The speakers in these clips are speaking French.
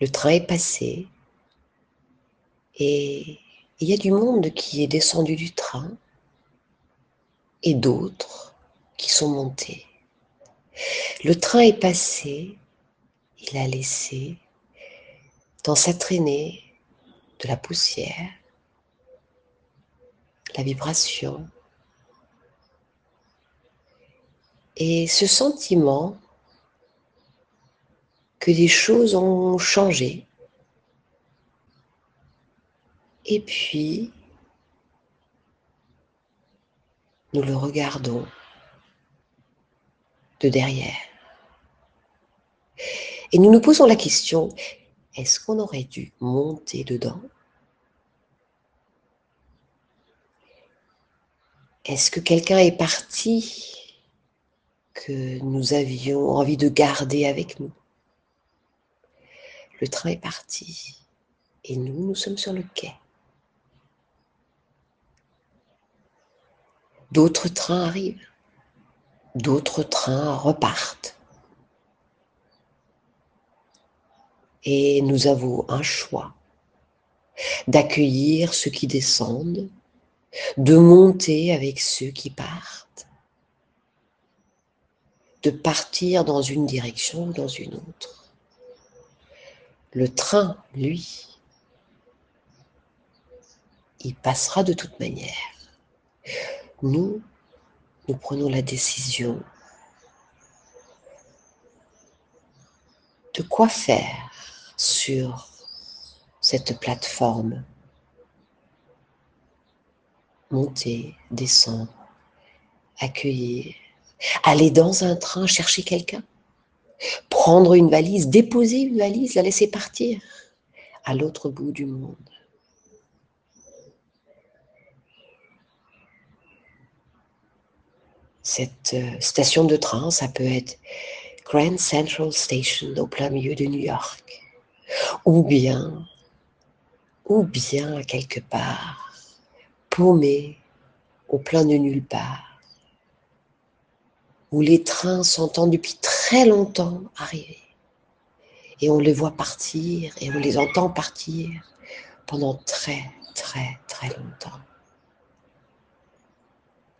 Le train est passé et il y a du monde qui est descendu du train et d'autres qui sont montés. Le train est passé, il a laissé dans sa traînée de la poussière, la vibration et ce sentiment que des choses ont changé. Et puis, nous le regardons de derrière. Et nous nous posons la question, est-ce qu'on aurait dû monter dedans? Est-ce que quelqu'un est parti que nous avions envie de garder avec nous? Le train est parti et nous, nous sommes sur le quai. D'autres trains arrivent, d'autres trains repartent. Et nous avons un choix d'accueillir ceux qui descendent, de monter avec ceux qui partent, de partir dans une direction ou dans une autre. Le train, lui, il passera de toute manière. Nous, nous prenons la décision de quoi faire sur cette plateforme. Monter, descendre, accueillir, aller dans un train chercher quelqu'un, prendre une valise, déposer une valise, la laisser partir à l'autre bout du monde. Cette euh, station de train, ça peut être Grand Central Station au plein milieu de New York. Ou bien, ou bien quelque part, paumé au plein de nulle part, où les trains s'entendent depuis longtemps arriver. Et on les voit partir et on les entend partir pendant très, très, très longtemps.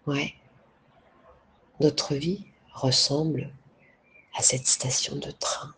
Ouais notre vie ressemble à cette station de train.